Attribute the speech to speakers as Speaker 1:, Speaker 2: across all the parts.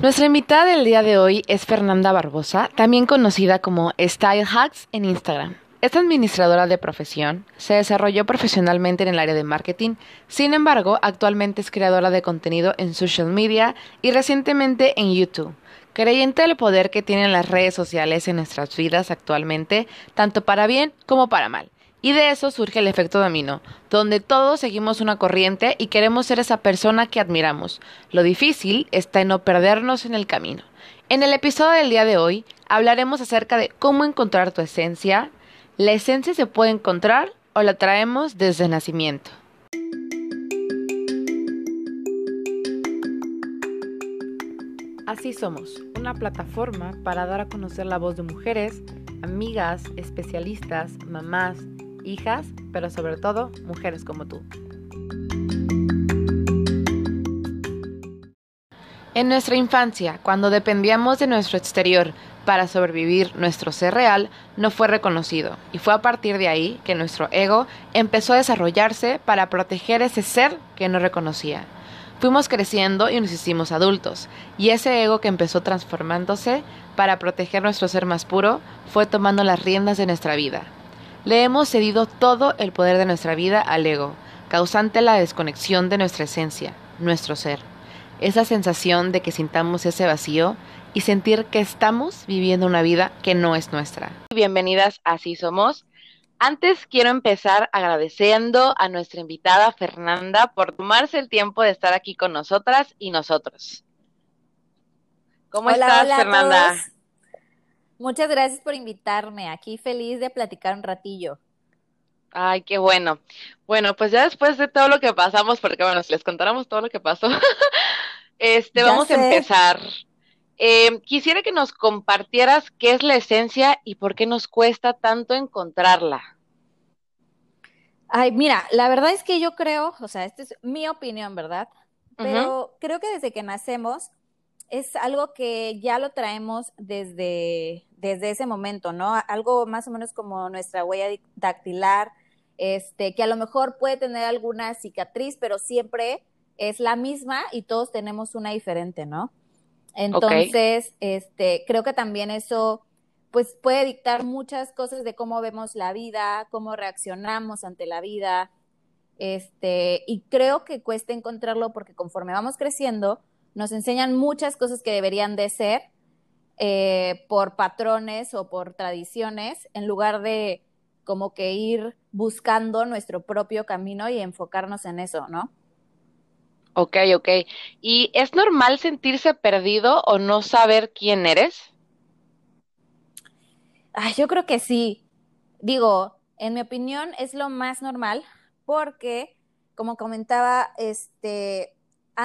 Speaker 1: Nuestra invitada del día de hoy es Fernanda Barbosa, también conocida como Style Hacks en Instagram. Esta administradora de profesión se desarrolló profesionalmente en el área de marketing, sin embargo, actualmente es creadora de contenido en social media y recientemente en YouTube. Creyente del poder que tienen las redes sociales en nuestras vidas actualmente, tanto para bien como para mal. Y de eso surge el efecto dominó, donde todos seguimos una corriente y queremos ser esa persona que admiramos. Lo difícil está en no perdernos en el camino. En el episodio del día de hoy hablaremos acerca de cómo encontrar tu esencia. ¿La esencia se puede encontrar o la traemos desde nacimiento? Así somos, una plataforma para dar a conocer la voz de mujeres, amigas, especialistas, mamás, hijas, pero sobre todo mujeres como tú. En nuestra infancia, cuando dependíamos de nuestro exterior para sobrevivir, nuestro ser real no fue reconocido, y fue a partir de ahí que nuestro ego empezó a desarrollarse para proteger ese ser que no reconocía. Fuimos creciendo y nos hicimos adultos, y ese ego que empezó transformándose para proteger nuestro ser más puro fue tomando las riendas de nuestra vida, le hemos cedido todo el poder de nuestra vida al ego, causante la desconexión de nuestra esencia, nuestro ser. Esa sensación de que sintamos ese vacío y sentir que estamos viviendo una vida que no es nuestra. Bienvenidas a Así Somos. Antes quiero empezar agradeciendo a nuestra invitada Fernanda por tomarse el tiempo de estar aquí con nosotras y nosotros. ¿Cómo estás, Fernanda?
Speaker 2: Muchas gracias por invitarme. Aquí feliz de platicar un ratillo.
Speaker 1: Ay, qué bueno. Bueno, pues ya después de todo lo que pasamos, porque bueno, si les contáramos todo lo que pasó, este, vamos a empezar. Em, quisiera que nos compartieras qué es la esencia y por qué nos cuesta tanto encontrarla.
Speaker 2: Ay, mira, la verdad es que yo creo, o sea, esta es mi opinión, ¿verdad? Pero creo que desde que nacemos es algo que ya lo traemos desde, desde ese momento, ¿no? Algo más o menos como nuestra huella dactilar, este, que a lo mejor puede tener alguna cicatriz, pero siempre es la misma y todos tenemos una diferente, ¿no? Entonces, este, creo que también eso, pues, puede dictar muchas cosas de cómo vemos la vida, cómo reaccionamos ante la vida, este, y creo que cuesta encontrarlo porque conforme vamos creciendo, nos enseñan muchas cosas que deberían de ser eh, por patrones o por tradiciones, en lugar de como que ir buscando nuestro propio camino y enfocarnos en eso, ¿no?
Speaker 1: Ok, ok. ¿Y es normal sentirse perdido o no saber quién eres?
Speaker 2: yo creo que sí. Digo, en mi opinión es lo más normal porque, como comentaba, este,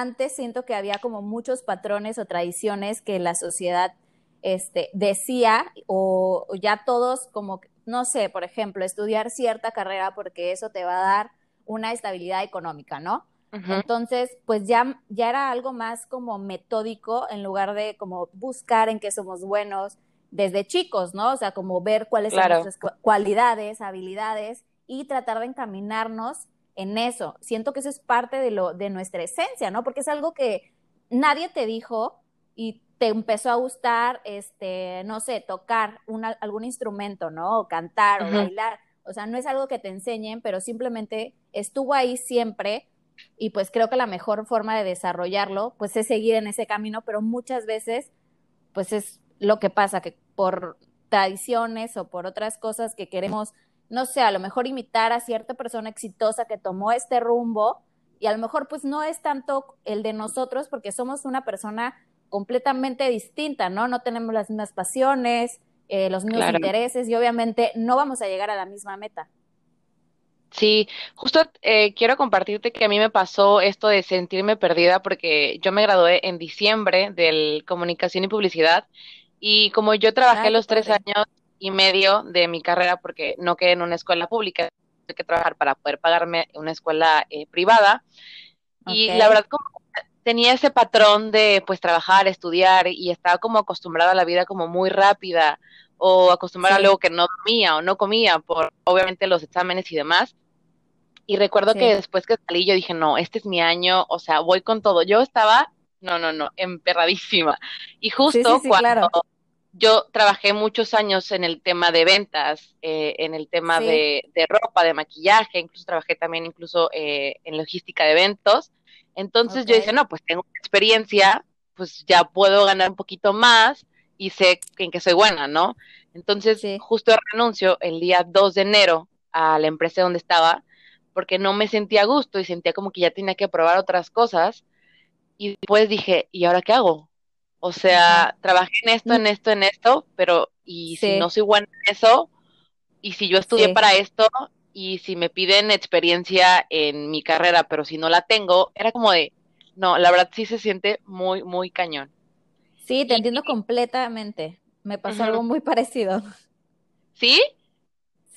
Speaker 2: antes siento que había como muchos patrones o tradiciones que la sociedad este, decía o, ya todos como, no sé, por ejemplo, estudiar cierta carrera porque eso te va a dar una estabilidad económica, ¿no? Entonces, pues ya, ya era algo más como metódico en lugar de como buscar en qué somos buenos desde chicos, ¿no? O sea, como ver cuáles son nuestras cualidades, habilidades y tratar de encaminarnos en eso. Siento que eso es parte de, lo, de nuestra esencia, ¿no? Porque es algo que nadie te dijo y te empezó a gustar, este, no sé, tocar algún instrumento, ¿no? O cantar o bailar. O sea, no es algo que te enseñen, pero simplemente estuvo ahí siempre y pues creo que la mejor forma de desarrollarlo, pues es seguir en ese camino, pero muchas veces, pues es lo que pasa, que por tradiciones o por otras cosas que queremos no sé, a lo mejor imitar a cierta persona exitosa que tomó este rumbo y a lo mejor pues no es tanto el de nosotros porque somos una persona completamente distinta, ¿no? No tenemos las mismas pasiones, eh, los mismos intereses y obviamente no vamos a llegar a la misma meta.
Speaker 1: Sí, justo eh, quiero compartirte que a mí me pasó esto de sentirme perdida porque yo me gradué en diciembre del comunicación y publicidad y como yo trabajé los tres años y medio de mi carrera porque no quedé en una escuela pública, tuve que trabajar para poder pagarme una escuela eh, privada. Y la verdad, como tenía ese patrón de pues trabajar, estudiar y estaba como acostumbrada a la vida como muy rápida o acostumbrada a algo que no dormía o no comía por obviamente los exámenes y demás. Y recuerdo que después que salí yo dije, no, este es mi año, o sea, voy con todo. Yo estaba no, no, no, emperradísima. Y justo cuando yo trabajé muchos años en el tema de ventas, eh, en el tema de, ropa, de maquillaje, incluso trabajé también incluso eh, en logística de eventos. Entonces yo dije, no, pues tengo experiencia, pues ya puedo ganar un poquito más y sé en qué soy buena, ¿no? Entonces justo renuncio el día 2 de enero a la empresa donde estaba porque no me sentía a gusto y sentía como que ya tenía que probar otras cosas. Y después dije, ¿y ahora qué hago? O sea, trabajé en esto, en esto, en esto, pero y si no soy buena en eso, y si yo estudié para esto, y si me piden experiencia en mi carrera, pero si no la tengo, era como de, no, la verdad sí se siente muy, muy cañón.
Speaker 2: Sí, te entiendo completamente. Me pasó algo muy parecido.
Speaker 1: ¿Sí?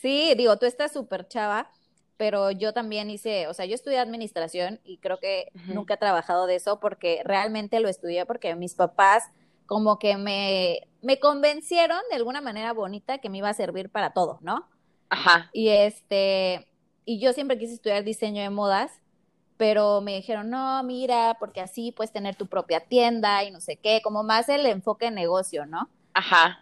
Speaker 2: Sí, digo, tú estás súper chava, pero yo también hice, o sea, yo estudié administración y creo que nunca he trabajado de eso porque realmente lo estudié porque mis papás como que me, me convencieron de alguna manera bonita que me iba a servir para todo, ¿no?
Speaker 1: Ajá.
Speaker 2: Y este, y yo siempre quise estudiar diseño de modas, pero me dijeron, no, mira, porque así puedes tener tu propia tienda y no sé qué, como más el enfoque en negocio, ¿no?
Speaker 1: Ajá.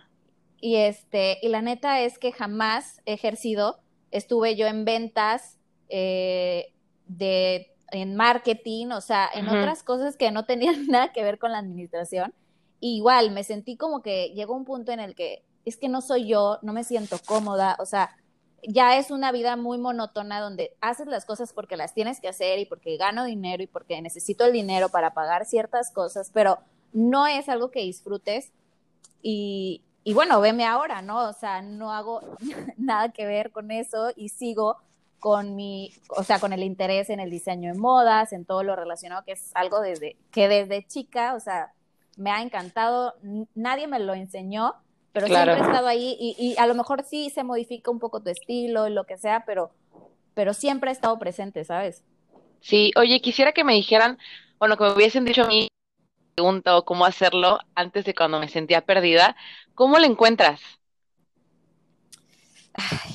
Speaker 2: Y este, y la neta es que jamás he ejercido estuve yo en ventas, eh, de, en marketing, o sea, en otras cosas que no tenían nada que ver con la administración. igual, me sentí como que llegó un punto en el que es que no soy yo, no me siento cómoda, o sea, ya es una vida muy monótona donde haces las cosas porque las tienes que hacer y porque gano dinero y porque necesito el dinero para pagar ciertas cosas, pero no es algo que disfrutes y, y bueno, veme ahora, ¿no? O sea, no hago nada que ver con eso y sigo con mi, o sea, con el interés en el diseño de modas, en todo lo relacionado, que es algo desde, que desde chica, o sea, me ha encantado, nadie me lo enseñó, pero siempre he estado ahí y, y, a lo mejor sí se modifica un poco tu estilo y lo que sea, pero, pero siempre he estado presente, ¿sabes?
Speaker 1: Sí, oye, quisiera que me dijeran, bueno, que me hubiesen dicho a mí pregunta o cómo hacerlo antes de cuando me sentía perdida, ¿cómo lo encuentras?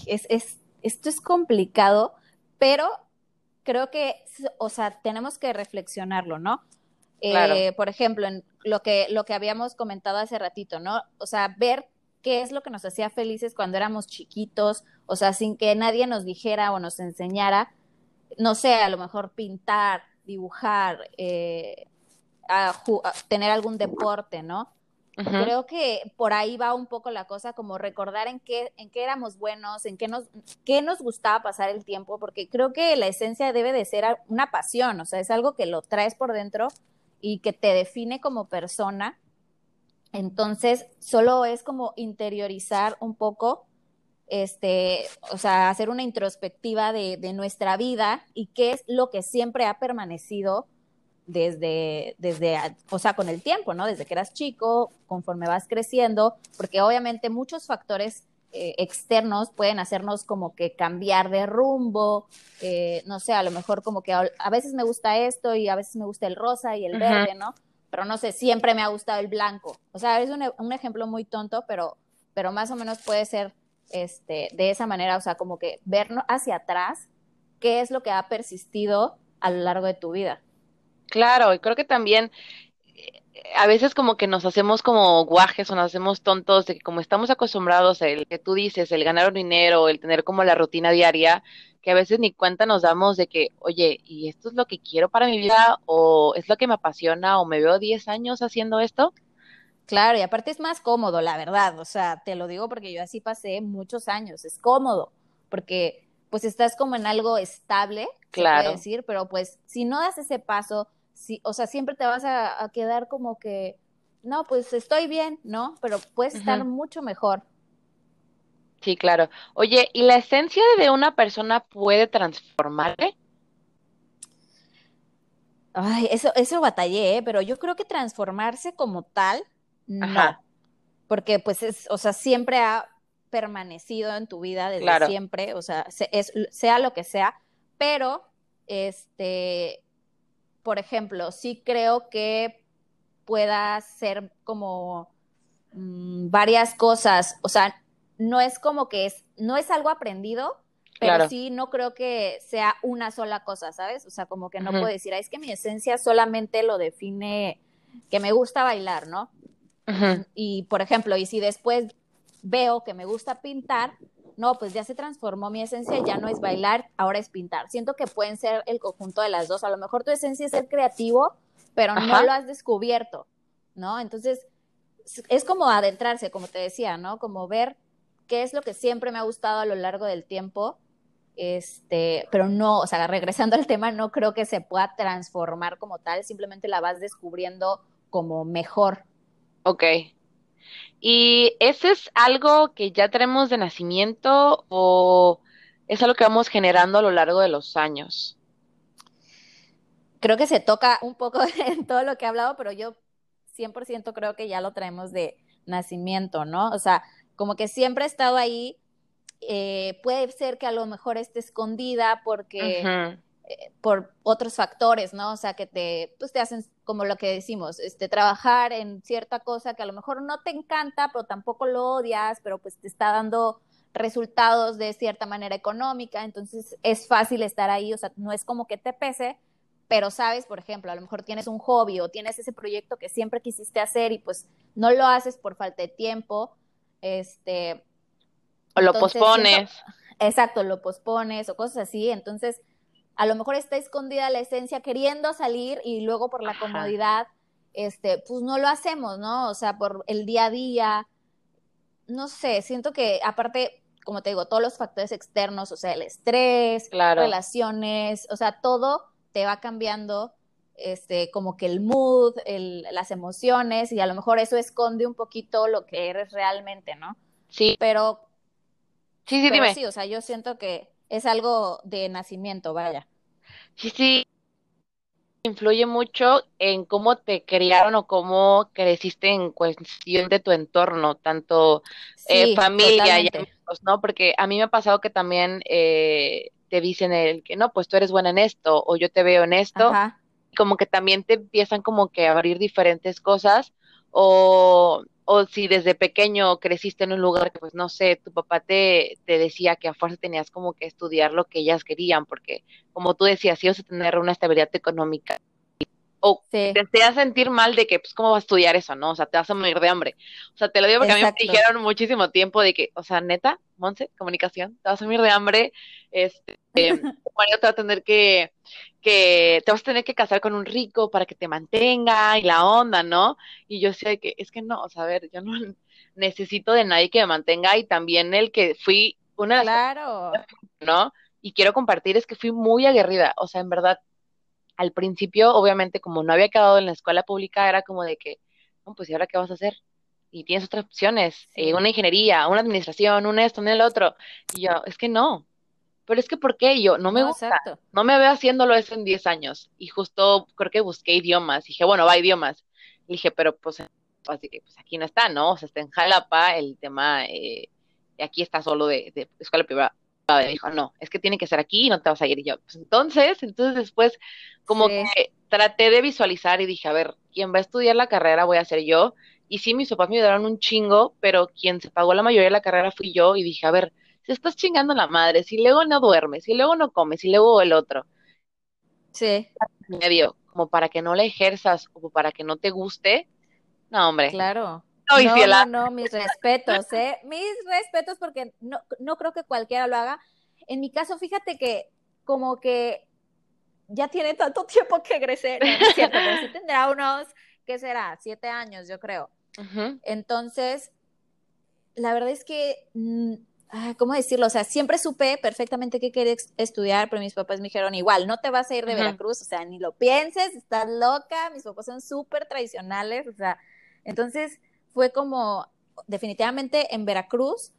Speaker 2: es, es, esto es complicado, pero creo que, o sea, tenemos que reflexionarlo, ¿no? Eh, por ejemplo, en lo que, lo que habíamos comentado hace ratito, ¿no? O sea, ver qué es lo que nos hacía felices cuando éramos chiquitos, o sea, sin que nadie nos dijera o nos enseñara, no sé, a lo mejor pintar, dibujar, eh, a, tener algún deporte, ¿no? Creo que por ahí va un poco la cosa, como recordar en qué, en qué éramos buenos, en qué nos, qué nos gustaba pasar el tiempo, porque creo que la esencia debe de ser una pasión, o sea, es algo que lo traes por dentro y que te define como persona. Entonces, solo es como interiorizar un poco, este, o sea, hacer una introspectiva de, de nuestra vida y qué es lo que siempre ha permanecido desde, desde, o sea, con el tiempo, ¿no? Desde que eras chico, conforme vas creciendo, porque obviamente muchos factores eh, externos pueden hacernos como que cambiar de rumbo, eh, no sé, a lo mejor como que a, veces me gusta esto y a veces me gusta el rosa y el verde, ¿no? Pero no sé, siempre me ha gustado el blanco. O sea, es un, un ejemplo muy tonto, pero, pero más o menos puede ser este, de esa manera, o sea, como que ver hacia atrás qué es lo que ha persistido a lo largo de tu vida.
Speaker 1: Claro, y creo que también eh, a veces como que nos hacemos como guajes o nos hacemos tontos de que como estamos acostumbrados el que tú dices, el ganar dinero, el tener como la rutina diaria, que a veces ni cuenta nos damos de que, oye, ¿y esto es lo que quiero para mi vida? ¿O es lo que me apasiona? ¿O me veo 10 años haciendo esto?
Speaker 2: Claro, y aparte es más cómodo, la verdad. O sea, te lo digo porque yo así pasé muchos años. Es cómodo, porque pues estás como en algo estable, claro. puede decir, pero pues si no das ese paso, o sea, siempre te vas a, quedar como que, no, pues estoy bien, ¿no? Pero puedes estar mucho mejor.
Speaker 1: Sí, claro. Oye, ¿y la esencia de una persona puede transformarse?
Speaker 2: Ay, eso, eso batallé, ¿eh? pero yo creo que transformarse como tal, no. Porque pues es, o sea, siempre ha permanecido en tu vida desde siempre, o sea, es, sea lo que sea, pero este, por ejemplo, sí creo que pueda ser como mm, varias cosas, o sea, no es como que es, no es algo aprendido, pero sí no creo que sea una sola cosa, ¿sabes? O sea, como que no puedo decir, es que mi esencia solamente lo define, que me gusta bailar, ¿no? Y, por ejemplo, y si después veo que me gusta pintar, no, pues ya se transformó mi esencia, ya no es bailar, ahora es pintar. Siento que pueden ser el conjunto de las dos. A lo mejor tu esencia es ser creativo, pero no lo has descubierto, ¿no? Entonces, es como adentrarse, como te decía, ¿no? Como ver qué es lo que siempre me ha gustado a lo largo del tiempo, este, pero no, o sea, regresando al tema, no creo que se pueda transformar como tal, simplemente la vas descubriendo como mejor.
Speaker 1: Ok. ¿Y ese es algo que ya tenemos de nacimiento o es algo que vamos generando a lo largo de los años?
Speaker 2: Creo que se toca un poco en todo lo que he hablado, pero yo 100% creo que ya lo traemos de nacimiento, ¿no? O sea, como que siempre ha estado ahí. Eh, puede ser que a lo mejor esté escondida porque eh, por otros factores, ¿no? O sea, que te, pues te hacen como lo que decimos, este, trabajar en cierta cosa que a lo mejor no te encanta, pero tampoco lo odias, pero pues te está dando resultados de cierta manera económica, entonces es fácil estar ahí, o sea, no es como que te pese, pero sabes, por ejemplo, a lo mejor tienes un hobby o tienes ese proyecto que siempre quisiste hacer y pues no lo haces por falta de tiempo, este...
Speaker 1: O lo pospones.
Speaker 2: exacto, lo pospones o cosas así, entonces a lo mejor está escondida la esencia queriendo salir y luego por la comodidad, este, pues no lo hacemos, ¿no? O sea, por el día a día, no sé, siento que aparte, como te digo, todos los factores externos, o sea, el estrés, relaciones, o sea, todo te va cambiando este, como que el mood, el, las emociones, y a lo mejor eso esconde un poquito lo que eres realmente, ¿no?
Speaker 1: Sí.
Speaker 2: Pero.
Speaker 1: Sí, sí, dime.
Speaker 2: Sí, o sea, yo siento que es algo de nacimiento, vaya.
Speaker 1: Sí, sí. Influye mucho en cómo te criaron o cómo creciste en cuestión de tu entorno, tanto eh, familia y amigos, ¿no? Porque a mí me ha pasado que también eh, te dicen el que no, pues tú eres buena en esto o yo te veo en esto, como que también te empiezan como que a abrir diferentes cosas o, o si desde pequeño creciste en un lugar que pues no sé, tu papá te, te decía que a fuerza tenías como que estudiar lo que ellas querían, porque como tú decías, a tener una estabilidad económica o te hacía sentir mal de que, pues, ¿cómo vas a estudiar eso, no? O sea, te vas a morir de hambre. O sea, te lo digo porque a mí me dijeron muchísimo tiempo de que, o sea, neta, Monse, comunicación, te vas a morir de hambre, este, eh, Mario te va a tener que, que, te vas a tener que casar con un rico para que te mantenga y la onda, ¿no? Y yo sé que, es que no, o sea, a ver, yo no necesito de nadie que me mantenga y también el que fui una
Speaker 2: Claro.
Speaker 1: ¿no? Y quiero compartir es que fui muy aguerrida, o sea, en verdad, al principio, obviamente, como no había quedado en la escuela pública, era como de que, no, pues, ¿y ahora qué vas a hacer? Y tienes otras opciones, eh, una ingeniería, una administración, un esto, un el otro. Y yo, es que no. Pero es que, ¿por qué? Y yo, no me gusta. No me veo haciéndolo eso en 10 años. Y justo creo que busqué idiomas. Y dije, bueno, va idiomas. Y dije, pero pues, así que, pues aquí no está, ¿no? O sea, está en Jalapa el tema, eh, aquí está solo de, de escuela privada me dijo, no, es que tiene que ser aquí y no te vas a ir. Y yo, pues entonces, entonces después como que traté de visualizar y dije, a ver, quien va a estudiar la carrera voy a ser yo. Y sí, mis papás me ayudaron un chingo, pero quien se pagó la mayoría de la carrera fui yo y dije, a ver, si estás chingando la madre, si luego no duermes, si luego no comes, si luego el otro.
Speaker 2: Sí.
Speaker 1: Medio, como para que no la ejerzas o para que no te guste. No, hombre.
Speaker 2: Claro. No, no, no, mis respetos, ¿eh? Mis respetos porque no, no creo que cualquiera lo haga. En mi caso, fíjate que como que ya tiene tanto tiempo que crecer, no, es cierto, pero sí tendrá unos, ¿qué será? Siete años, yo creo. Entonces, la verdad es que, mm, ¿cómo decirlo? O sea, siempre supe perfectamente qué quería estudiar, pero mis papás me dijeron igual, no te vas a ir de Veracruz, o sea, ni lo pienses, estás loca, mis papás son súper tradicionales, o sea, entonces fue como, definitivamente en Veracruz,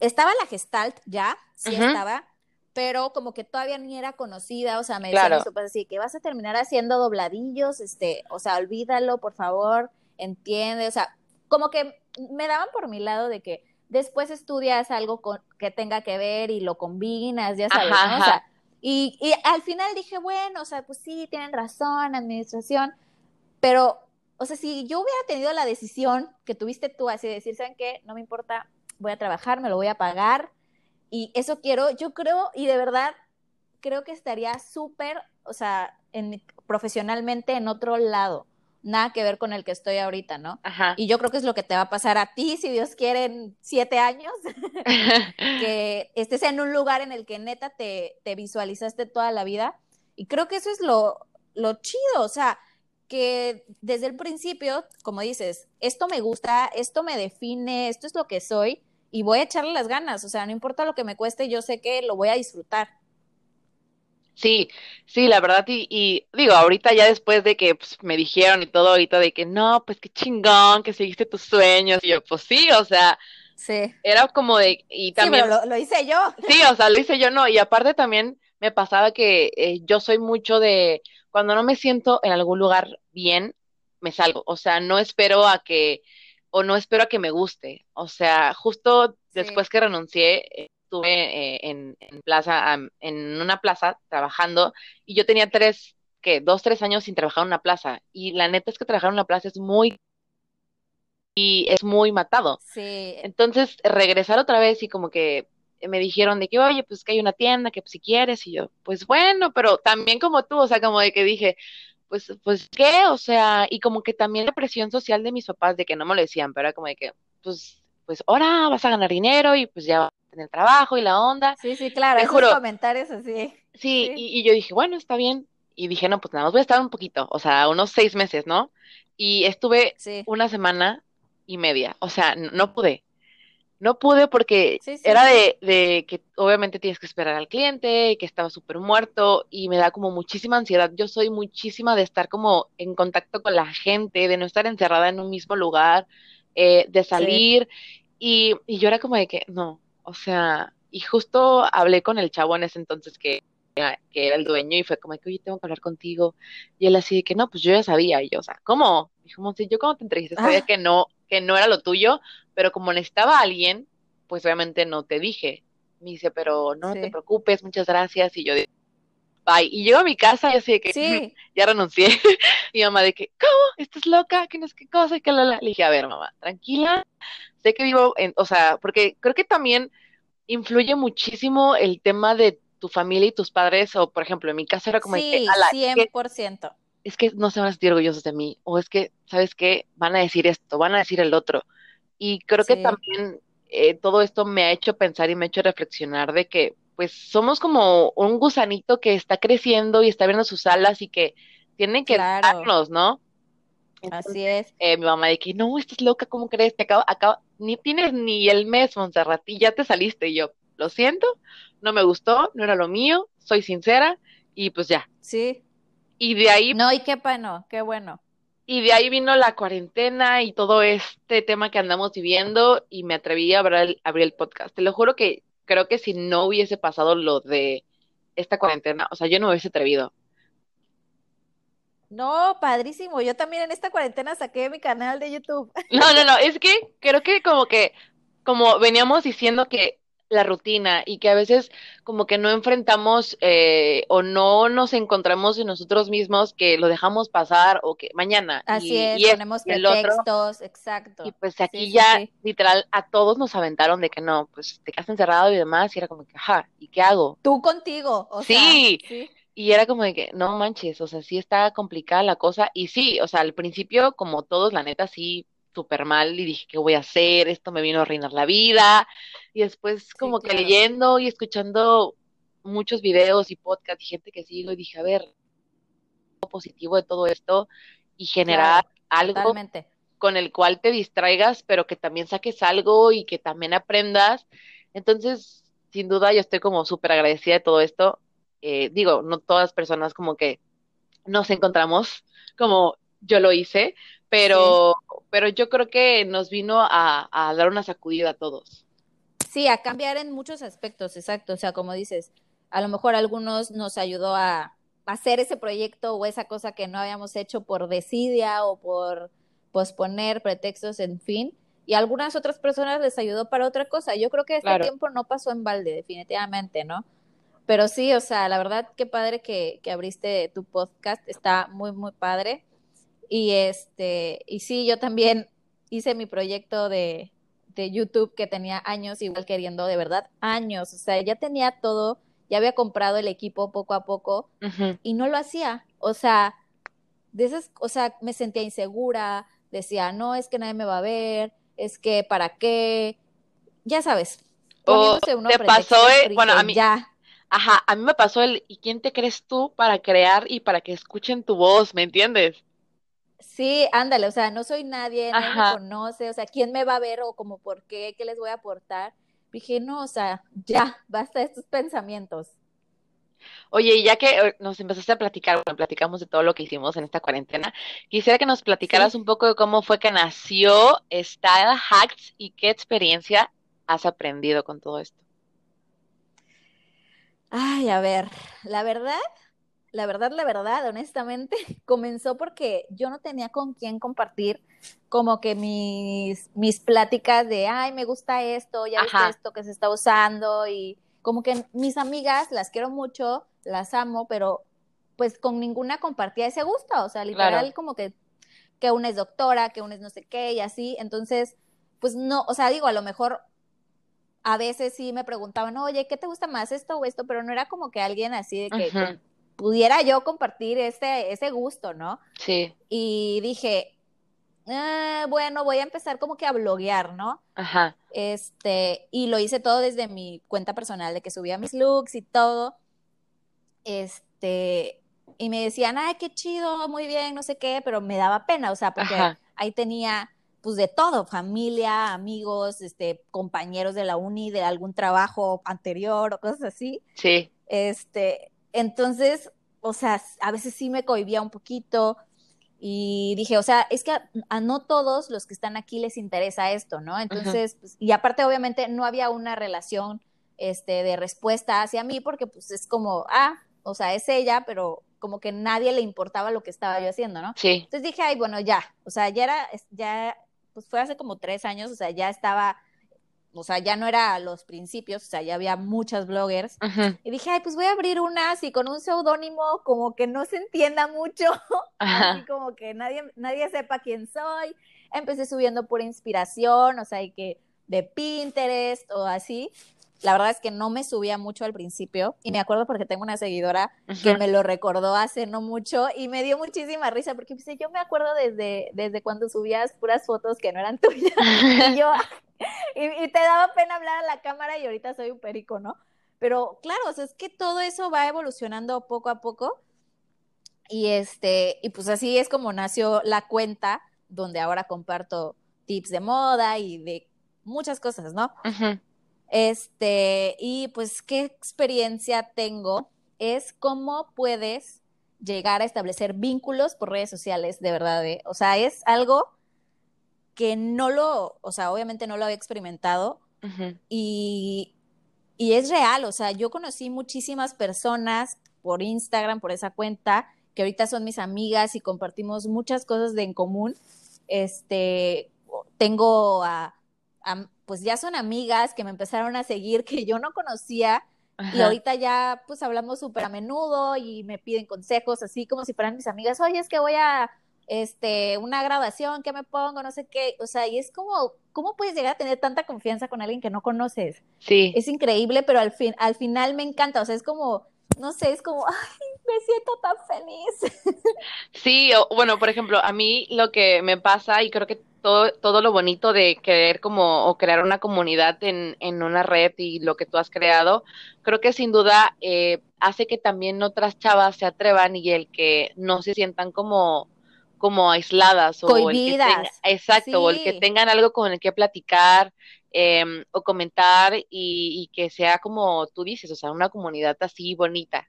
Speaker 2: estaba la Gestalt ya, sí estaba, pero como que todavía ni era conocida, o sea, me decían eso, pues así, que vas a terminar haciendo dobladillos, este, o sea, olvídalo, por favor, entiende, o sea, como que me daban por mi lado de que después estudias algo con, que tenga que ver y lo combinas, ya sabes, ¿no? O sea, y, y al final dije, bueno, o sea, pues sí, tienen razón, administración, pero o sea, si yo hubiera tenido la decisión que tuviste tú, así de decir, ¿saben qué? No me importa, voy a trabajar, me lo voy a pagar y eso quiero, yo creo, y de verdad, creo que estaría súper, o sea, en, profesionalmente en otro lado. nada que ver con el que estoy ahorita, ¿no?
Speaker 1: Ajá.
Speaker 2: Y yo creo que es lo que te va a pasar a ti, si Dios quiere, en siete años, que estés en un lugar en el que neta te, te visualizaste toda la vida. Y creo que eso es lo, lo chido, o sea, que desde el principio, como dices, esto me gusta, esto me define, esto es lo que soy y voy a echarle las ganas, o sea, no importa lo que me cueste, yo sé que lo voy a disfrutar.
Speaker 1: Sí, sí, la verdad, y, y digo, ahorita ya después de que pues, me dijeron y todo ahorita de que no, pues qué chingón, que seguiste tus sueños, y yo, pues sí, o sea,
Speaker 2: Sí.
Speaker 1: era como de, y
Speaker 2: Sí,
Speaker 1: también,
Speaker 2: pero lo, lo hice yo.
Speaker 1: sí, o sea, lo hice yo, no, y aparte también me pasaba que eh, yo soy mucho de, cuando no me siento en algún lugar bien, me salgo, o sea, no espero a que, o no espero a que me guste, o sea, justo
Speaker 2: Sí.
Speaker 1: después que renuncié, eh, estuve eh, en, en plaza, en una plaza trabajando, y yo tenía tres, que dos, tres años sin trabajar en una plaza, y la neta es que trabajar en una plaza es muy, y es muy matado.
Speaker 2: Sí,
Speaker 1: Entonces, regresar otra vez y como que me dijeron de que, oye, pues que hay una tienda, que pues, si quieres, y yo, pues bueno, pero también como tú, o sea, como de que dije, pues, pues, ¿qué? O sea, y como que también la presión social de mis papás, de que no me lo decían, pero era como de que, pues, pues ahora vas a ganar dinero y pues ya vas a tener trabajo y la onda.
Speaker 2: sí, sí, claro, esos
Speaker 1: juro.
Speaker 2: comentarios así.
Speaker 1: Sí,
Speaker 2: Sí.
Speaker 1: y, y yo dije, bueno, está bien. Y dije, no, pues nada más voy a estar un poquito, o sea, unos seis meses, ¿no? Y estuve
Speaker 2: Sí,
Speaker 1: una semana y media, o sea, n- no pude. No pude porque
Speaker 2: sí, sí,
Speaker 1: era de, de que obviamente tienes que esperar al cliente, y que estaba súper muerto y me da como muchísima ansiedad. Yo soy muchísima de estar como en contacto con la gente, de no estar encerrada en un mismo lugar, eh, de
Speaker 2: Sí,
Speaker 1: salir y, y yo era como de que no, o sea, y justo hablé con el chavo en ese entonces que, que era el dueño y fue como de que, oye, tengo que hablar contigo. Y él así de que no, pues yo ya sabía. Y yo, o sea, ¿cómo? Dijo, "Monse, yo cuando te entrevisté sabía
Speaker 2: Ah,
Speaker 1: que no, que no era lo tuyo, pero como necesitaba a alguien, pues obviamente no te dije. Me dice, pero no te preocupes, muchas gracias. Y yo de, bye. Y llego a mi casa y así de que
Speaker 2: sí,
Speaker 1: ya renuncié. Mi mamá de que, ¿cómo? ¿Estás loca? ¿Qué no es qué cosa? Y que la, la. Le dije, a ver, mamá, tranquila. Sé que vivo en, o sea, porque creo que también influye muchísimo el tema de tu familia y tus padres, o por ejemplo, en mi caso era como de
Speaker 2: sí,
Speaker 1: es que,
Speaker 2: 100%.
Speaker 1: Es que no se van a sentir orgullosos de mí, o es que, ¿sabes qué? Van a decir esto, van a decir el otro. Y creo que también eh, todo esto me ha hecho pensar y me ha hecho reflexionar de que, pues, somos como un gusanito que está creciendo y está viendo sus alas y que tienen que
Speaker 2: claro,
Speaker 1: dejarnos, ¿no?
Speaker 2: así es.
Speaker 1: eh, mi mamá de que, no, estás loca, ¿cómo crees? Te acabo, acabo, ni tienes ni el mes, Montserrat, y ya te saliste. Y yo, lo siento, no me gustó, no era lo mío, soy sincera, y pues ya.
Speaker 2: Sí.
Speaker 1: Y de ahí,
Speaker 2: No, y qué bueno, qué bueno.
Speaker 1: y de ahí vino la cuarentena y todo este tema que andamos viviendo, y me atreví a abrir el, abrir el podcast. Te lo juro que creo que si no hubiese pasado lo de esta cuarentena, o sea, yo no hubiese atrevido.
Speaker 2: No, padrísimo. Yo también en esta cuarentena saqué mi canal de YouTube.
Speaker 1: No, no, no, es que creo que como que, como veníamos diciendo que la rutina y que a veces como que no enfrentamos eh, o no nos encontramos en nosotros mismos, que lo dejamos pasar o que mañana
Speaker 2: Así
Speaker 1: y,
Speaker 2: es,
Speaker 1: y
Speaker 2: ponemos
Speaker 1: y el otro.
Speaker 2: pretextos,
Speaker 1: Y
Speaker 2: exacto.
Speaker 1: pues aquí
Speaker 2: sí,
Speaker 1: ya
Speaker 2: sí.
Speaker 1: literal a todos nos aventaron de que no, pues te quedas encerrado y demás y era como que, ajá, ¿y qué hago?
Speaker 2: Tú contigo, o sea,
Speaker 1: Sí,
Speaker 2: sí,
Speaker 1: y era como de que, no manches, o sea, sí está complicada la cosa. Y sí, o sea, al principio, como todos, la neta, sí, súper mal. Y dije, ¿qué voy a hacer? Esto me vino a arruinar la vida. Y después,
Speaker 2: sí,
Speaker 1: como que leyendo y escuchando muchos videos y podcasts y gente que sigo, y dije, a ver, positivo de todo esto y generar
Speaker 2: Claro,
Speaker 1: algo
Speaker 2: totalmente.
Speaker 1: con el cual te distraigas, pero que también saques algo y que también aprendas. Entonces, sin duda, yo estoy como súper agradecida de todo esto. Eh, digo, no todas las personas como que nos encontramos como yo lo hice,
Speaker 2: Sí,
Speaker 1: pero, pero yo creo que nos vino a, a dar una sacudida a todos.
Speaker 2: sí, a cambiar en muchos aspectos, exacto. O sea, como dices, a lo mejor a algunos nos ayudó a hacer ese proyecto o esa cosa que no habíamos hecho por desidia o por posponer pretextos, en fin. Y a algunas otras personas les ayudó para otra cosa. Yo creo que este
Speaker 1: Claro,
Speaker 2: tiempo no pasó en balde, definitivamente, ¿no? Pero sí, o sea, la verdad, qué padre que, que abriste tu podcast, está muy, muy padre. Y este, y sí, yo también hice mi proyecto de, de YouTube que tenía años igual queriendo, de verdad, años. O sea, ya tenía todo, ya había comprado el equipo poco a poco y no lo hacía. O sea, de esas, o sea, me sentía insegura, decía, no, es que nadie me va a ver, es que para qué, ya sabes.
Speaker 1: O te pasó, bueno, a mí, ya. Ajá, a mí me pasó el, ¿y quién te crees tú para crear y para que escuchen tu voz? ¿Me entiendes?
Speaker 2: Sí, ándale, o sea, no soy nadie, nadie me conoce, o sea, ¿quién me va a ver o como por qué, qué les voy a aportar? Dije, no, o sea, ya, basta de estos pensamientos.
Speaker 1: Oye, y ya que eh, nos empezaste a platicar, bueno, platicamos de todo lo que hicimos en esta cuarentena, quisiera que nos platicaras un poco de cómo fue que nació Style Hacks y qué experiencia has aprendido con todo esto.
Speaker 2: Ay, a ver, la verdad, la verdad, la verdad, honestamente, comenzó porque yo no tenía con quién compartir como que mis, mis pláticas de, ay, me gusta esto, ya viste esto que se está usando y como que mis amigas las quiero mucho, las amo, pero pues con ninguna compartía ese gusto, o sea, literal como que, que una es doctora, que una es no sé qué y así, entonces, pues no, o sea, digo, a lo mejor a veces sí me preguntaban, oye, ¿qué te gusta más esto o esto? Pero no era como que alguien así de que, pudiera yo compartir ese, ese gusto, ¿no?
Speaker 1: Sí.
Speaker 2: Y dije, ah, bueno, voy a empezar como que a bloguear, ¿no?
Speaker 1: Ajá.
Speaker 2: Este, y lo hice todo desde mi cuenta personal, de que subía mis looks y todo. Este, y me decían, ay, qué chido, muy bien, no sé qué, pero me daba pena, o sea, porque ahí tenía pues de todo, familia, amigos, este, compañeros de la uni, de algún trabajo anterior o cosas así.
Speaker 1: Sí.
Speaker 2: Este, entonces, o sea, a veces sí me cohibía un poquito y dije, o sea, es que a, no todos los que están aquí les interesa esto, ¿no? Entonces, pues, y aparte obviamente no había una relación este, de respuesta hacia mí porque pues es como, ah, o sea, es ella, pero como que nadie le importaba lo que estaba yo haciendo, ¿no?
Speaker 1: Sí.
Speaker 2: Entonces dije, ay, bueno, ya, o sea, ya era, ya pues fue hace como tres años, o sea, ya estaba, o sea, ya no era a los principios, o sea, ya había muchas bloggers. Y dije, ay, pues voy a abrir una así con un seudónimo como que no se entienda mucho, así como que nadie, nadie sepa quién soy. Empecé subiendo por inspiración, o sea, y que de Pinterest o así la verdad es que no me subía mucho al principio y me acuerdo porque tengo una seguidora que me lo recordó hace no mucho y me dio muchísima risa porque dice, yo me acuerdo desde, desde cuando subías puras fotos que no eran tuyas y yo, y, te daba pena hablar a la cámara y ahorita soy un perico, ¿no? Pero claro, o sea, es que todo eso va evolucionando poco a poco y este, y pues así es como nació la cuenta donde ahora comparto tips de moda y de muchas cosas, ¿no? Este, y pues, ¿qué experiencia tengo? Es cómo puedes llegar a establecer vínculos por redes sociales, de verdad. ¿eh? O sea, es algo que no lo, o sea, obviamente no lo había experimentado y, y es real. O sea, yo conocí muchísimas personas por Instagram, por esa cuenta, que ahorita son mis amigas y compartimos muchas cosas de en común. Este, tengo a pues ya son amigas que me empezaron a seguir que yo no conocía y ahorita ya pues hablamos súper a menudo y me piden consejos así como si fueran mis amigas, oye, es que voy a este una grabación, ¿qué me pongo? No sé qué, o sea, y es como ¿cómo puedes llegar a tener tanta confianza con alguien que no conoces?
Speaker 1: Sí.
Speaker 2: Es increíble, pero al fin al final me encanta, o sea, es como no sé, es como, ay, me siento tan feliz.
Speaker 1: Sí, bueno, por ejemplo, a mí lo que me pasa, y creo que todo, todo lo bonito de querer como, o crear una comunidad en, en una red y lo que tú has creado, creo que sin duda eh, hace que también otras chavas se atrevan y el que no se sientan como como aisladas
Speaker 2: o el que
Speaker 1: exacto o el que tengan algo con el que platicar Em, o comentar y, que sea como tú dices, o sea, una comunidad así bonita.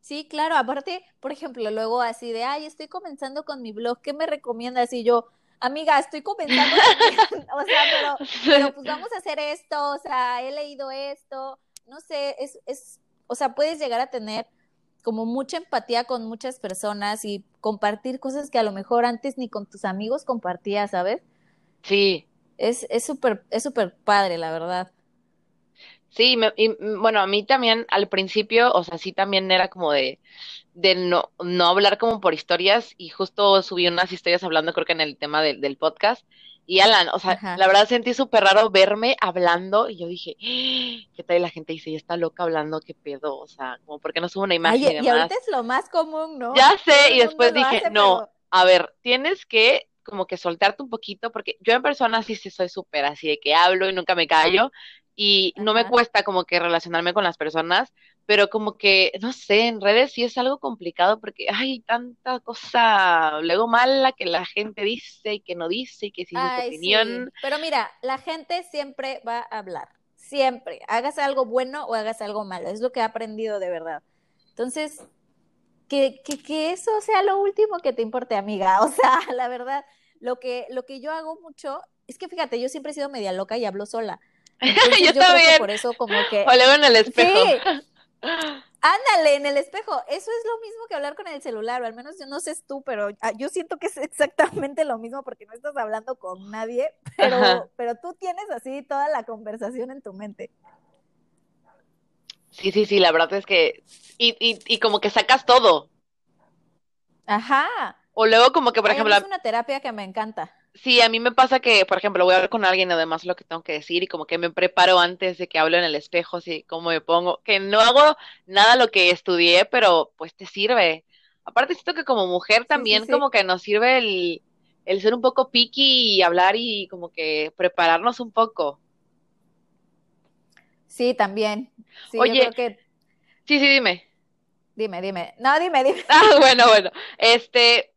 Speaker 2: Sí, claro, aparte, por ejemplo, luego así de, ay, estoy comenzando con mi blog, ¿qué me recomiendas? Y yo, amiga, estoy comenzando, o sea, pero, pero pues vamos a hacer esto, o sea, he leído esto, no sé, es, es, o sea, puedes llegar a tener como mucha empatía con muchas personas y compartir cosas que a lo mejor antes ni con tus amigos compartías, ¿sabes?
Speaker 1: Sí,
Speaker 2: es súper es súper padre, la verdad.
Speaker 1: Sí, y, bueno, a mí también al principio, o sea, sí también era como de, de no, no hablar como por historias y justo subí unas historias hablando creo que en el tema del podcast Y Alan, o sea, la verdad sentí súper raro verme hablando y yo dije, ¿qué tal? la gente dice, ya está loca hablando, qué pedo, o sea, como porque no subo una imagen. y,
Speaker 2: y, ahorita es lo más común, ¿no?
Speaker 1: Ya sé, y después dije, no, a ver, tienes que como que soltarte un poquito, porque yo en persona sí, sí soy súper así de que hablo y nunca me callo, y no me cuesta como que relacionarme con las personas, pero como que, no sé, en redes sí es algo complicado porque hay tanta cosa luego mala que la gente dice y que no dice y que sin su opinión.
Speaker 2: Pero mira, la gente siempre va a hablar, siempre, hagas algo bueno o hagas algo malo, es lo que he aprendido de verdad. Entonces, que, que, que eso sea lo último que te importe, amiga, o sea, la verdad, lo que, lo que yo hago mucho, es que fíjate, yo siempre he sido media loca y hablo sola.
Speaker 1: yo, también.
Speaker 2: por eso como que...
Speaker 1: O leo en el espejo.
Speaker 2: Ándale, en el espejo. Eso es lo mismo que hablar con el celular, o al menos yo no sé tú, pero ah, yo siento que es exactamente lo mismo porque no estás hablando con nadie, pero, pero tú tienes así toda la conversación en tu mente.
Speaker 1: Sí, sí, sí, la verdad es que. Y, y, y como que sacas todo.
Speaker 2: Ajá.
Speaker 1: O luego, como que, por ejemplo.
Speaker 2: Es una terapia que me encanta.
Speaker 1: Sí, a mí me pasa que, por ejemplo, voy a hablar con alguien, además lo que tengo que decir, y como que me preparo antes de que hablo en el espejo, así como me pongo, que no hago nada lo que estudié, pero pues te sirve. Aparte, siento que como mujer también como que nos sirve el, el ser un poco picky y hablar y como que prepararnos un poco.
Speaker 2: Sí, también. Sí,
Speaker 1: Oye, yo creo que... sí, sí, dime.
Speaker 2: Dime, dime. No, dime, dime.
Speaker 1: Ah, bueno, bueno. Este,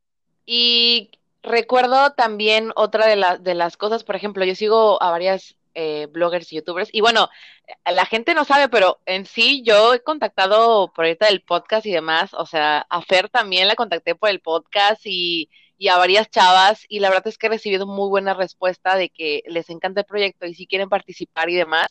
Speaker 1: y Recuerdo también otra de, de las cosas, por ejemplo, yo sigo a varias eh, bloggers y youtubers y bueno, la gente no sabe, pero en sí yo he contactado por ahorita el podcast y demás, o sea, a Fer también la contacté por el podcast y, y a varias chavas y la verdad es que he recibido muy buena respuesta de que les encanta el proyecto y si quieren participar y demás.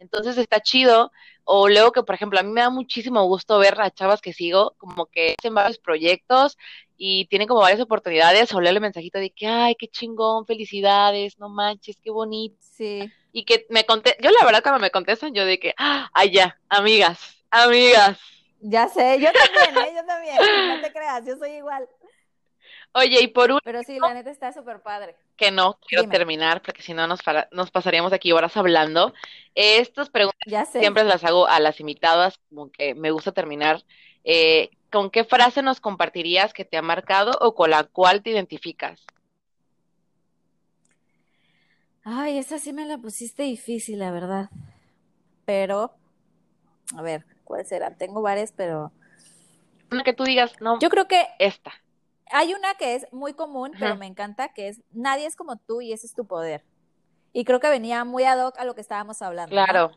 Speaker 1: Entonces está chido. O luego que, por ejemplo, a mí me da muchísimo gusto ver a chavas que sigo, como que hacen varios proyectos y tienen como varias oportunidades, o leerle mensajito de que, ay, qué chingón, felicidades, no manches, qué bonito.
Speaker 2: Sí.
Speaker 1: Y que me conté, yo la verdad cuando me contestan, yo de que, ay, ya, amigas, amigas.
Speaker 2: Ya sé, yo también, ¿eh? yo también, no te creas, yo soy igual.
Speaker 1: Oye, y por último.
Speaker 2: Pero sí, la neta está súper padre.
Speaker 1: Que no quiero terminar, porque si no nos, nos pasaríamos aquí horas hablando. Estas preguntas siempre las hago a las invitadas, como que me gusta terminar. Eh, ¿Con qué frase nos compartirías que te ha marcado o con la cual te identificas?
Speaker 2: Ay, esa sí me la pusiste difícil, la verdad. Pero, a ver, ¿cuál será? Tengo varias, pero.
Speaker 1: Una que tú digas, no.
Speaker 2: Yo creo que.
Speaker 1: Esta
Speaker 2: hay una que es muy común, pero me encanta, que es nadie es como tú y ese es tu poder. Y creo que venía muy ad hoc a lo que estábamos hablando.
Speaker 1: Claro.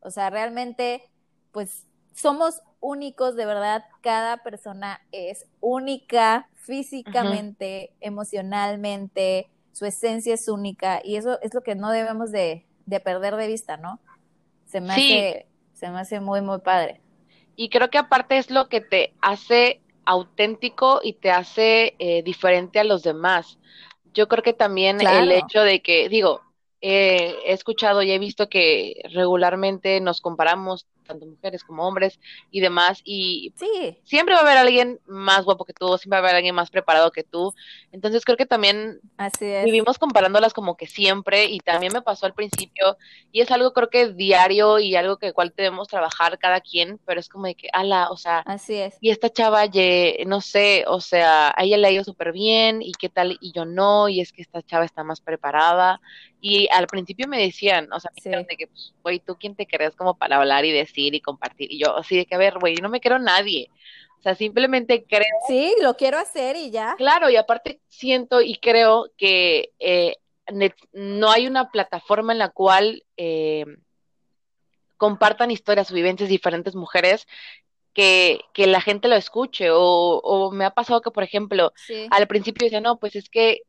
Speaker 2: O sea, realmente, pues somos únicos, de verdad, cada persona es única físicamente, emocionalmente, su esencia es única y eso es lo que no debemos de, perder de vista, ¿no? Se me, hace, se me hace muy, muy padre.
Speaker 1: Y creo que aparte es lo que te hace auténtico y te hace eh, diferente a los demás. Yo creo que también el hecho de que, digo, he escuchado y he visto que regularmente nos comparamos tanto mujeres como hombres y demás, y
Speaker 2: sí.
Speaker 1: siempre va a haber alguien más guapo que tú, siempre va a haber alguien más preparado que tú, entonces creo que también vivimos comparándolas como que siempre, y también me pasó al principio, y es algo creo que diario y algo que cual debemos trabajar cada quien, pero es como de que, ala, o sea,
Speaker 2: Así es.
Speaker 1: y esta chava, no sé, o sea, a ella le ha ido súper bien, y qué tal, y yo no, y es que esta chava está más preparada, y al principio me decían, o sea, me de que, pues, güey, ¿tú quién te crees como para hablar y decir y compartir? Y yo, así de que, a ver, güey, yo no me creo nadie. O sea, simplemente creo.
Speaker 2: Sí, lo quiero hacer y ya.
Speaker 1: Claro, y aparte siento y creo que eh, no hay una plataforma en la cual eh, compartan historias o vivencias diferentes mujeres que, que, la gente lo escuche. O, o, me ha pasado que, por ejemplo, al principio decía, no, pues es que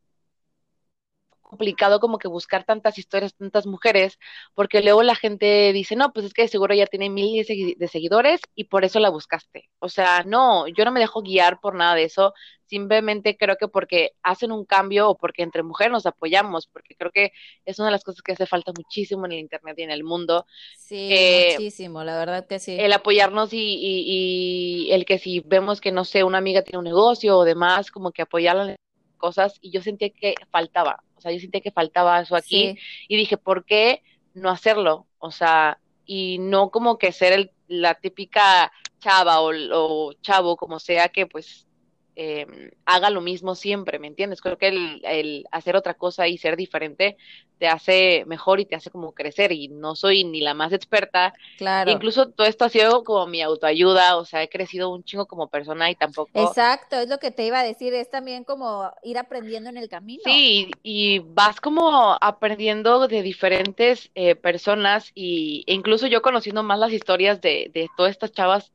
Speaker 1: complicado como que buscar tantas historias, tantas mujeres, porque luego la gente dice, no, pues es que seguro ya tiene mil de seguidores y por eso la buscaste. O sea, no, yo no me dejo guiar por nada de eso, simplemente creo que porque hacen un cambio o porque entre mujeres nos apoyamos, porque creo que es una de las cosas que hace falta muchísimo en el Internet y en el mundo.
Speaker 2: Sí, muchísimo, la verdad que sí.
Speaker 1: El apoyarnos y, y, y el que si vemos que, no sé, una amiga tiene un negocio o demás, como que apoyarla cosas y yo sentía que faltaba, o sea, yo sentía que faltaba eso aquí y dije, ¿por qué no hacerlo? O sea, y no como que ser el, la típica chava o, o chavo, como sea, que pues eh, haga lo mismo siempre, ¿me entiendes? Creo que el, el, hacer otra cosa y ser diferente te hace mejor y te hace como crecer y no soy ni la más experta.
Speaker 2: Claro.
Speaker 1: Incluso todo esto ha sido como mi autoayuda, o sea, he crecido un chingo como persona y tampoco.
Speaker 2: Exacto, es lo que te iba a decir, es también como ir aprendiendo en el camino.
Speaker 1: Sí, y vas como aprendiendo de diferentes eh, personas y e incluso yo conociendo más las historias de, de todas estas chavas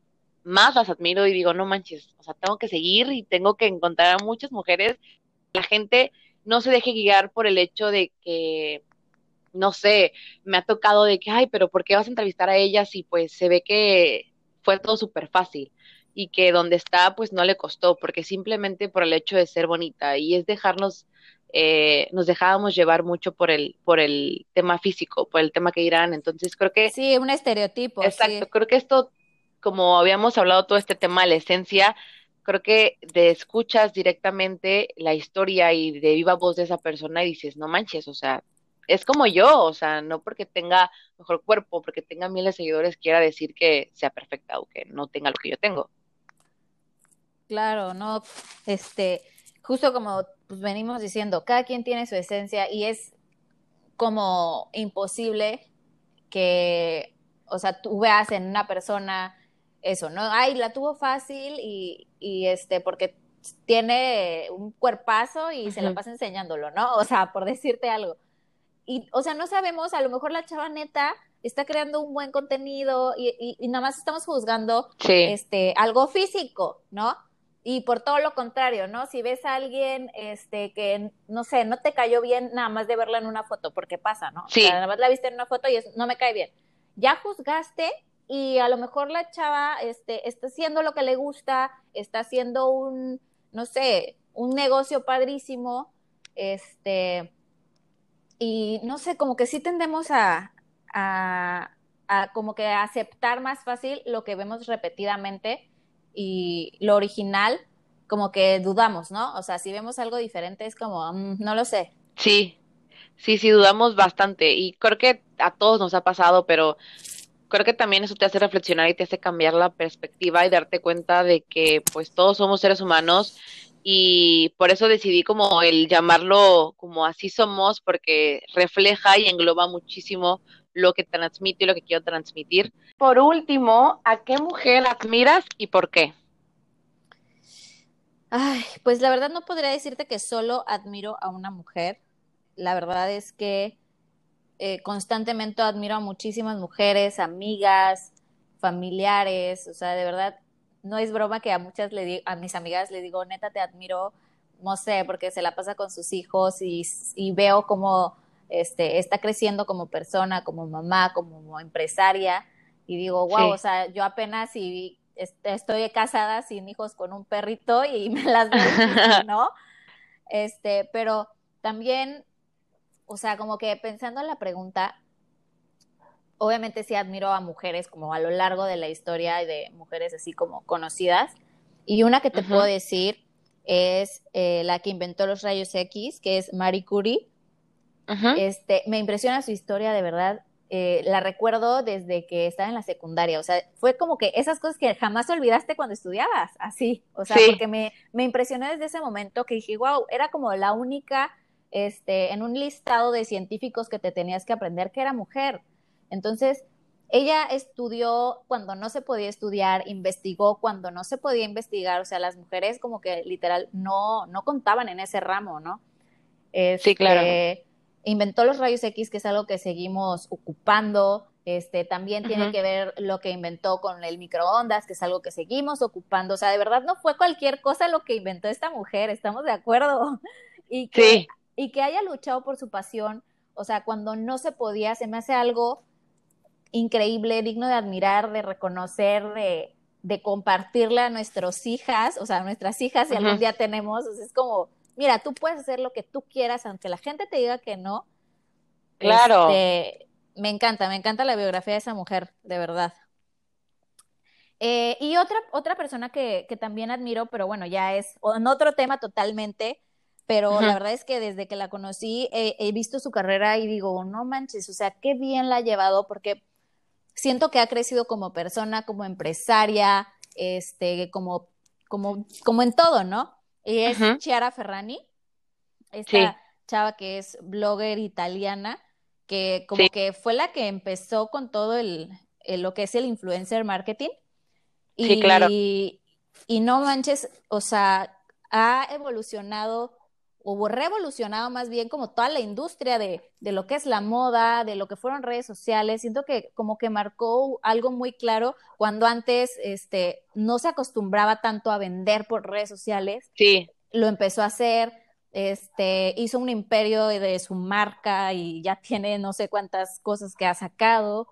Speaker 1: más las admiro y digo, no manches, o sea, tengo que seguir y tengo que encontrar a muchas mujeres. La gente no se deje guiar por el hecho de que, no sé, me ha tocado de que, ay, pero ¿por qué vas a entrevistar a ellas y pues se ve que fue todo súper fácil? y que donde está pues no le costó porque simplemente por el hecho de ser bonita y es dejarnos eh, nos dejábamos llevar mucho por el por el tema físico por el tema que dirán entonces creo que
Speaker 2: sí un estereotipo
Speaker 1: exacto creo que esto como habíamos hablado todo este tema, la esencia, creo que de escuchas directamente la historia y de viva voz de esa persona y dices, no manches, o sea, es como yo, o sea, no porque tenga mejor cuerpo, porque tenga miles de seguidores, quiera decir que sea perfecta o que no tenga lo que yo tengo.
Speaker 2: Claro, no, este, justo como pues, venimos diciendo, cada quien tiene su esencia y es como imposible que, o sea, tú veas en una persona eso, ¿no? Ay, la tuvo fácil y, y este, porque tiene un cuerpazo y se la pasa enseñándolo, ¿no? O sea, por decirte algo. Y, o sea, no sabemos, a lo mejor la chava neta está creando un buen contenido y, y, nada más estamos juzgando este, algo físico, ¿no? Y por todo lo contrario, ¿no? Si ves a alguien este, que, no sé, no te cayó bien nada más de verla en una foto, porque pasa, ¿no?
Speaker 1: Sí.
Speaker 2: O sea, nada más la viste en una foto y es, no me cae bien. Ya juzgaste y a lo mejor la chava este, está haciendo lo que le gusta, está haciendo un, no sé, un negocio padrísimo, este, y no sé, como que sí tendemos a, a, como que aceptar más fácil lo que vemos repetidamente y lo original, como que dudamos, ¿no? O sea, si vemos algo diferente es como, mm, no lo sé.
Speaker 1: Sí, sí, sí, dudamos bastante y creo que a todos nos ha pasado, pero creo que también eso te hace reflexionar y te hace cambiar la perspectiva y darte cuenta de que pues todos somos seres humanos y por eso decidí como el llamarlo como así somos porque refleja y engloba muchísimo lo que transmito y lo que quiero transmitir. Por último, ¿a qué mujer admiras y por qué?
Speaker 2: Ay, pues la verdad no podría decirte que solo admiro a una mujer. La verdad es que eh, constantemente admiro a muchísimas mujeres, amigas, familiares, o sea, de verdad, no es broma que a muchas le digo, a mis amigas le digo, neta, te admiro, no sé, porque se la pasa con sus hijos y, veo cómo este, está creciendo como persona, como mamá, como empresaria, y digo, wow, o sea, yo apenas y estoy casada sin hijos con un perrito y me las veo, ¿no? Este, pero también o sea, como que pensando en la pregunta, obviamente sí admiro a mujeres como a lo largo de la historia de mujeres así como conocidas. Y una que te puedo decir es eh, la que inventó los rayos X, que es Marie Curie. Este, me impresiona su historia, de verdad. Eh, la recuerdo desde que estaba en la secundaria. O sea, fue como que esas cosas que jamás olvidaste cuando estudiabas, así. O sea, porque me, me impresionó desde ese momento que dije, wow, era como la única este, en un listado de científicos que te tenías que aprender que era mujer. Entonces, ella estudió cuando no se podía estudiar, investigó cuando no se podía investigar, o sea, las mujeres como que literal no, no contaban en ese ramo, ¿no?
Speaker 1: sí, claro.
Speaker 2: Este, inventó los rayos X, que es algo que seguimos ocupando. Este, también tiene que ver lo que inventó con el microondas, que es algo que seguimos ocupando. O sea, de verdad no fue cualquier cosa lo que inventó esta mujer, estamos de acuerdo. Y que
Speaker 1: sí
Speaker 2: y que haya luchado por su pasión, o sea, cuando no se podía, se me hace algo increíble, digno de admirar, de reconocer, de, de compartirle a nuestras hijas, o sea, a nuestras hijas, si algún día tenemos, o sea, es como, mira, tú puedes hacer lo que tú quieras, aunque la gente te diga que no.
Speaker 1: Claro.
Speaker 2: Este, me encanta, me encanta la biografía de esa mujer, de verdad. Eh, y otra, otra persona que, que, también admiro, pero bueno, ya es en otro tema totalmente, pero la verdad es que desde que la conocí he visto su carrera y digo, no manches, o sea, qué bien la ha llevado porque siento que ha crecido como persona, como empresaria, este, como, como, como en todo, ¿no? Y es Chiara Ferrani, esta chava que es blogger italiana, que como que fue la que empezó con todo el, lo que es el influencer marketing. Y,
Speaker 1: sí, claro.
Speaker 2: Y no manches, o sea, ha evolucionado o revolucionado más bien como toda la industria de, de, lo que es la moda, de lo que fueron redes sociales. Siento que como que marcó algo muy claro cuando antes este, no se acostumbraba tanto a vender por redes sociales.
Speaker 1: Sí.
Speaker 2: Lo empezó a hacer, este, hizo un imperio de su marca y ya tiene no sé cuántas cosas que ha sacado.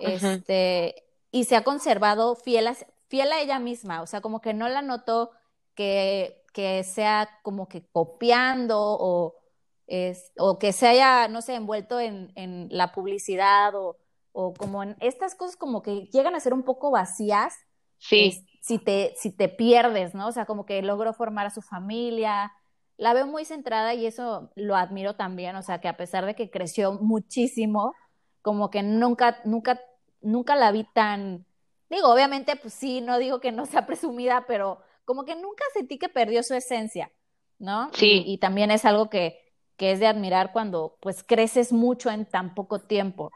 Speaker 2: Este, y se ha conservado fiel a, fiel a ella misma, o sea, como que no la notó que que sea como que copiando o, es, o que se haya, no sé, envuelto en, en la publicidad o, o, como en estas cosas como que llegan a ser un poco vacías.
Speaker 1: Sí.
Speaker 2: si, te, si te pierdes, ¿no? O sea, como que logró formar a su familia. La veo muy centrada y eso lo admiro también, o sea, que a pesar de que creció muchísimo, como que nunca, nunca, nunca la vi tan, digo, obviamente, pues sí, no digo que no sea presumida, pero como que nunca sentí que perdió su esencia, ¿no?
Speaker 1: Sí.
Speaker 2: Y, también es algo que, que, es de admirar cuando pues creces mucho en tan poco tiempo.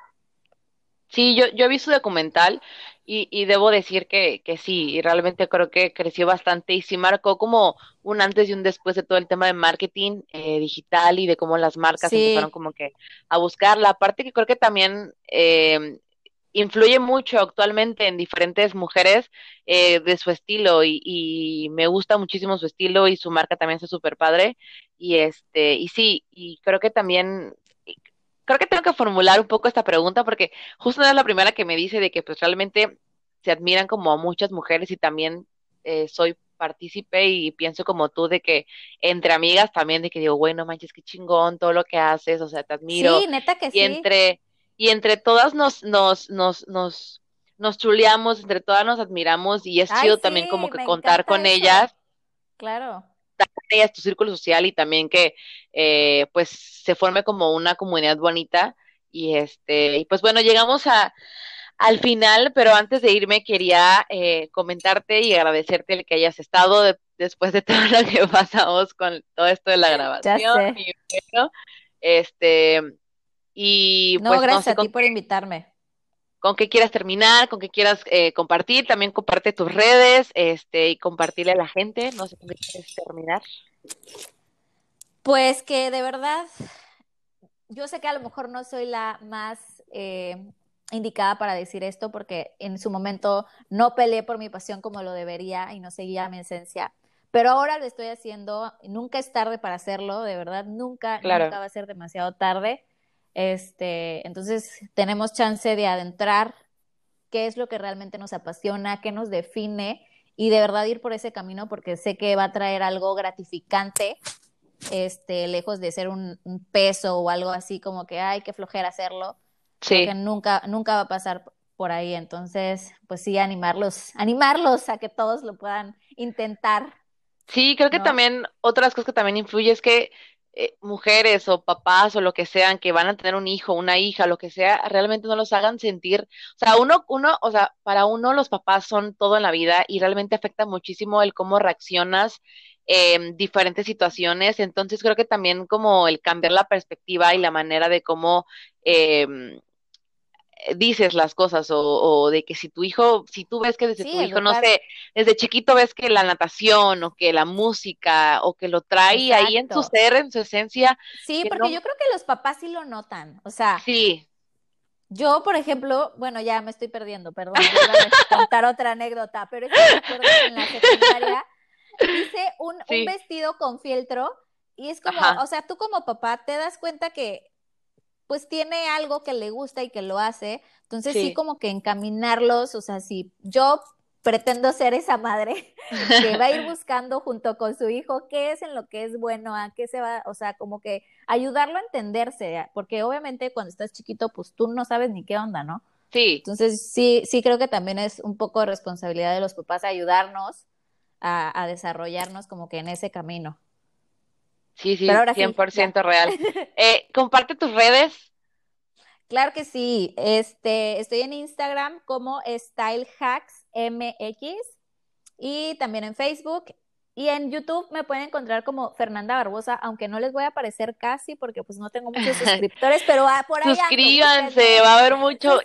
Speaker 1: Sí, yo, yo vi su documental y, y debo decir que, que sí, y realmente creo que creció bastante y sí marcó como un antes y un después de todo el tema de marketing eh, digital y de cómo las marcas empezaron como que a buscarla. Aparte que creo que también eh, influye mucho actualmente en diferentes mujeres eh, de su estilo y, y, me gusta muchísimo su estilo y su marca también es súper padre y este y sí y creo que también creo que tengo que formular un poco esta pregunta porque justo no es la primera que me dice de que pues realmente se admiran como a muchas mujeres y también eh, soy partícipe y pienso como tú de que entre amigas también de que digo, bueno, manches, qué chingón todo lo que haces, o sea, te admiro.
Speaker 2: Sí, neta que
Speaker 1: y
Speaker 2: sí.
Speaker 1: entre y entre todas nos, nos, nos, nos, nos chuleamos, entre todas nos admiramos y es chido también como que contar con ellas.
Speaker 2: Claro.
Speaker 1: Con ellas tu círculo social y también que eh, pues se forme como una comunidad bonita y este, y pues bueno, llegamos a, al final, pero antes de irme quería eh, comentarte y agradecerte el que hayas estado después de todo lo que pasamos con todo esto de la grabación.
Speaker 2: Ya sé.
Speaker 1: Y bueno, este, y
Speaker 2: no,
Speaker 1: pues,
Speaker 2: gracias
Speaker 1: no
Speaker 2: a ti por invitarme.
Speaker 1: Con qué quieras terminar, con qué quieras eh, compartir, también comparte tus redes este, y compartirle a la gente. No sé con qué quieres terminar.
Speaker 2: Pues que de verdad, yo sé que a lo mejor no soy la más eh, indicada para decir esto porque en su momento no peleé por mi pasión como lo debería y no seguía mi esencia. Pero ahora lo estoy haciendo, nunca es tarde para hacerlo, de verdad, nunca,
Speaker 1: Claro.
Speaker 2: nunca va a ser demasiado tarde. Este, entonces tenemos chance de adentrar qué es lo que realmente nos apasiona, qué nos define y de verdad ir por ese camino porque sé que va a traer algo gratificante, este, lejos de ser un, un peso o algo así como que ay, qué flojera hacerlo,
Speaker 1: Sí,
Speaker 2: porque nunca, nunca va a pasar por ahí. Entonces, pues sí, animarlos, animarlos a que todos lo puedan intentar.
Speaker 1: sí, creo que
Speaker 2: ¿no?
Speaker 1: también otras cosas que también influye es que eh, mujeres o papás o lo que sean que van a tener un hijo, una hija, lo que sea, realmente no los hagan sentir, o sea, uno, uno, o sea, para uno los papás son todo en la vida y realmente afecta muchísimo el cómo reaccionas en diferentes situaciones, entonces creo que también como el cambiar la perspectiva y la manera de cómo em, dices las cosas o, o de que si tu hijo, si tú ves que desde
Speaker 2: Sí,
Speaker 1: tu hijo, no sé, desde chiquito ves que la natación o que la música o que lo trae ahí en su ser, en su esencia,
Speaker 2: Sí,
Speaker 1: que
Speaker 2: porque
Speaker 1: no,
Speaker 2: yo creo que los papás sí lo notan. O sea,
Speaker 1: sí,
Speaker 2: yo, por ejemplo, bueno, ya me estoy perdiendo, perdón, iba a contar otra anécdota, pero es que me acuerdo que en la secundaria hice un, vestido con fieltro y es como,
Speaker 1: ajá,
Speaker 2: o sea, tú como papá te das cuenta que pues tiene algo que le gusta y que lo hace, entonces sí
Speaker 1: sí,
Speaker 2: como que encaminarlos, o sea, si yo pretendo ser esa madre que va a ir buscando junto con su hijo qué es en lo que es bueno, a qué se va, o sea, como que ayudarlo a entenderse, porque obviamente cuando estás chiquito, pues tú no sabes ni qué onda, ¿no?
Speaker 1: sí,
Speaker 2: Entonces sí, sí creo que también es un poco de responsabilidad de los papás ayudarnos a, a desarrollarnos como que en ese camino.
Speaker 1: Sí, sí, 100% real. Eh, comparte tus redes.
Speaker 2: Claro que sí. Este, estoy en Instagram como StyleHacksMX y también en Facebook y en YouTube me pueden encontrar como Fernanda Barbosa, aunque no les voy a aparecer casi porque pues no tengo muchos suscriptores, pero ah, por ahí
Speaker 1: Suscríbanse, va a haber mucho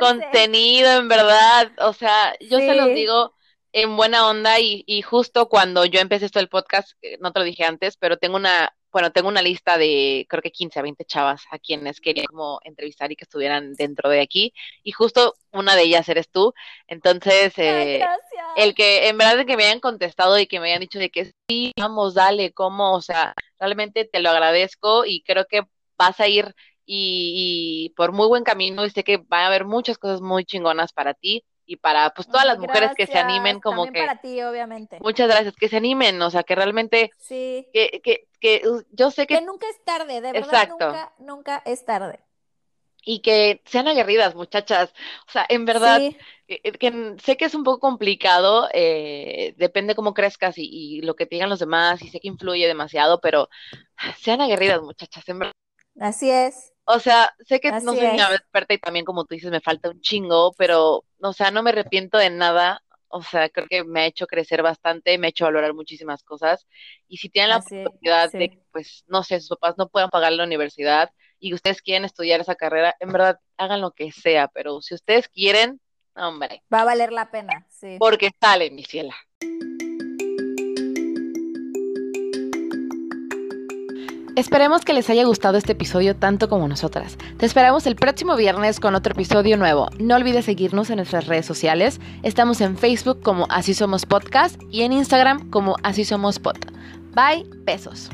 Speaker 1: contenido en verdad. O sea, yo se los digo en buena onda y, y justo cuando yo empecé esto del podcast, eh, no te lo dije antes, pero tengo una bueno, tengo una lista de creo que 15 a 20 chavas a quienes quería como entrevistar y que estuvieran dentro de aquí. Y justo una de ellas eres tú. Entonces, eh, el que en verdad que me hayan contestado y que me hayan dicho de que sí, vamos, dale, ¿cómo? O sea, realmente te lo agradezco y creo que vas a ir y, y por muy buen camino y sé que va a haber muchas cosas muy chingonas para ti y para pues todas las mujeres que se animen como
Speaker 2: También
Speaker 1: que
Speaker 2: para ti obviamente
Speaker 1: muchas gracias que se animen o sea que realmente
Speaker 2: sí
Speaker 1: que, que, que yo sé que,
Speaker 2: que nunca es tarde de verdad Exacto. nunca nunca es tarde
Speaker 1: y que sean aguerridas muchachas o sea en verdad sí. que, que, sé que es un poco complicado eh, depende cómo crezcas y, y lo que te digan los demás y sé que influye demasiado pero sean aguerridas muchachas en verdad
Speaker 2: así es
Speaker 1: o sea, sé que Así no soy es. una experta y también como tú dices me falta un chingo, pero, o sea, no me arrepiento de nada. O sea, creo que me ha hecho crecer bastante, me ha hecho valorar muchísimas cosas. Y si tienen la Así, oportunidad sí. de, pues, no sé, sus papás no puedan pagar la universidad y ustedes quieren estudiar esa carrera, en verdad, hagan lo que sea, pero si ustedes quieren, hombre.
Speaker 2: Va a valer la pena, sí.
Speaker 1: Porque sale, mi ciela. Esperemos que les haya gustado este episodio tanto como nosotras. Te esperamos el próximo viernes con otro episodio nuevo. No olvides seguirnos en nuestras redes sociales. Estamos en Facebook como Así Somos Podcast y en Instagram como Así Somos Pod. Bye, besos.